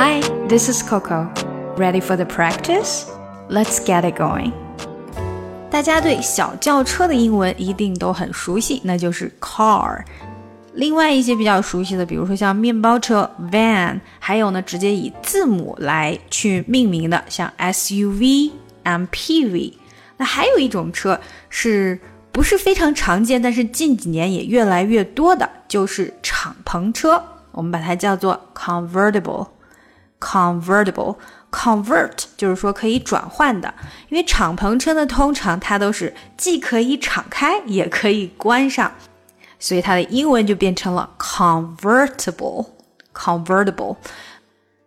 Hi, this is Coco. Ready for the practice? Let's get it going. 大家对小轿车的英文一定都很熟悉，那就是 car。另外一些比较熟悉的，比如说像面包车 van，还有呢直接以字母来去命名的，像 SUV、MPV。那还有一种车是不是非常常见，但是近几年也越来越多的，就是敞篷车。我们把它叫做 convertible。Convertible convert 就是说可以转换的，因为敞篷车呢，通常它都是既可以敞开，也可以关上，所以它的英文就变成了 convertible convertible。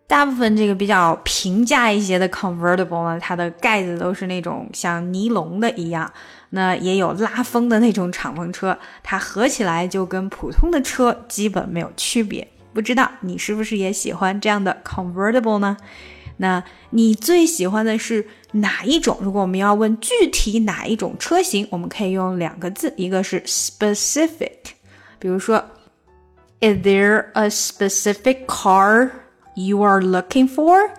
大部分这个比较平价一些的 convertible 呢，它的盖子都是那种像尼龙的一样，那也有拉风的那种敞篷车，它合起来就跟普通的车基本没有区别。不知道你是不是也喜欢这样的 convertible 呢？那你最喜欢的是哪一种？如果我们要问具体哪一种车型，我们可以用两个字，一个是 specific，比如说，Is there a specific car you are looking for？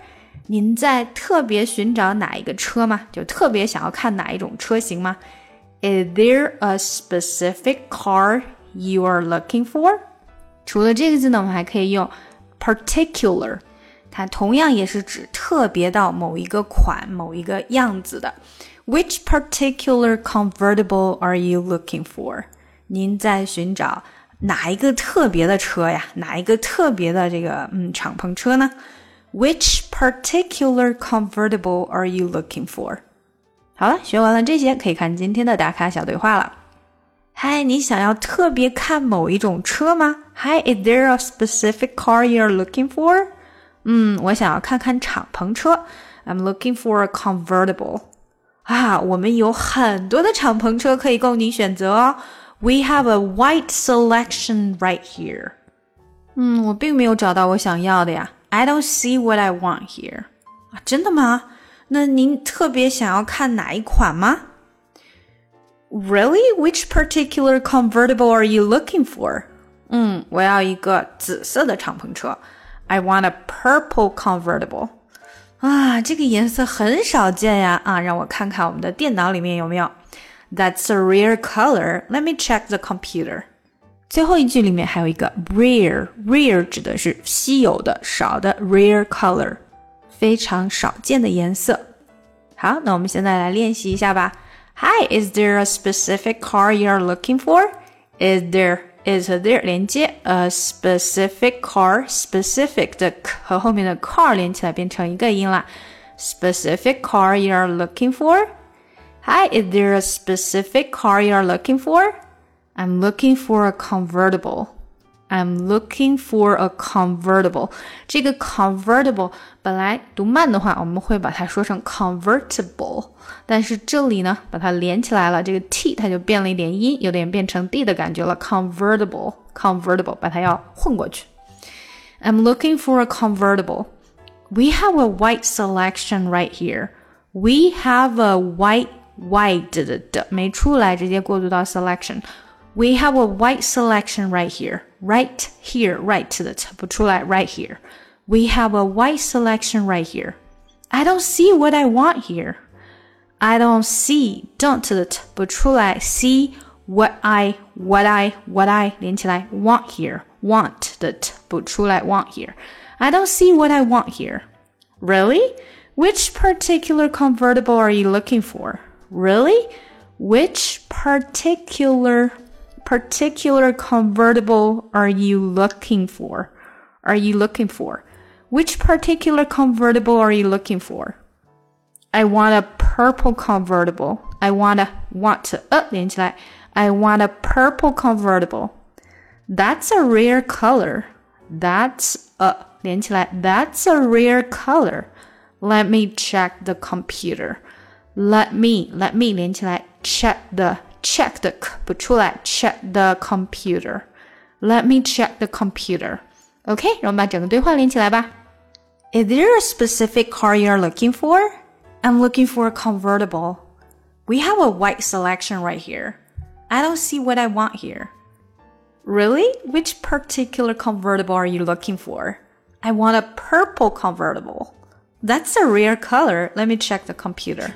您在特别寻找哪一个车吗？就特别想要看哪一种车型吗？Is there a specific car you are looking for？除了这个字呢，我们还可以用 particular，它同样也是指特别到某一个款、某一个样子的。Which particular convertible are you looking for？您在寻找哪一个特别的车呀？哪一个特别的这个嗯敞篷车呢？Which particular convertible are you looking for？好了，学完了这些，可以看今天的打卡小对话了。嗨，你想要特别看某一种车吗？Hi，is there a specific car you're looking for？嗯，我想要看看敞篷车。I'm looking for a convertible。啊，我们有很多的敞篷车可以供你选择哦。We have a wide selection right here。嗯，我并没有找到我想要的呀。I don't see what I want here。啊，真的吗？那您特别想要看哪一款吗 ？Really? Which particular convertible are you looking for? 嗯，我要一个紫色的敞篷车。I want a purple convertible. 啊，这个颜色很少见呀！啊，让我看看我们的电脑里面有没有。That's a rare color. Let me check the computer. 最后一句里面还有一个 rare，rare 指的是稀有的、少的，rare color，非常少见的颜色。好，那我们现在来练习一下吧。 Hi, is there a specific car you're looking for? Is there is there 连接 a specific car specific 的和后面的 car 连起来变成一个音了。Specific car you're looking for? Hi, is there a specific car you're looking for? I'm looking for a convertible. I'm looking for a convertible。这个 convertible 本来读慢的话，我们会把它说成 convertible，但是这里呢，把它连起来了，这个 t 它就变了一点音，有点变成 d 的感觉了。convertible，convertible，把它要混过去。I'm looking for a convertible. We have a white selection right here. We have a white white 的的没出来，直接过渡到 selection。 we have a wide selection right here. Right here, right to the 不出来 right here. We have a wide selection right here. I don't see what I want here. I don't see don't to the 不出来 see what I what I what I 连起来 want here want 的 want here. I don't see what I want here. Really? Which particular convertible are you looking for? Really? Which particular particular convertible are you looking for? Are you looking for? Which particular convertible are you looking for? I want a purple convertible. I want a want to 呃连起来 I want a purple convertible. That's a rare color. That's a 连起来 That's a rare color. Let me check the computer. Let me let me 连起来 check the check the 不出来，check the computer。Let me check the computer。OK，让我们把整个对话连起来吧。Is there a specific car you're looking for? I'm looking for a convertible. We have a wide selection right here. I don't see what I want here. Really? Which particular convertible are you looking for? I want a purple convertible. That's a rare color. Let me check the computer.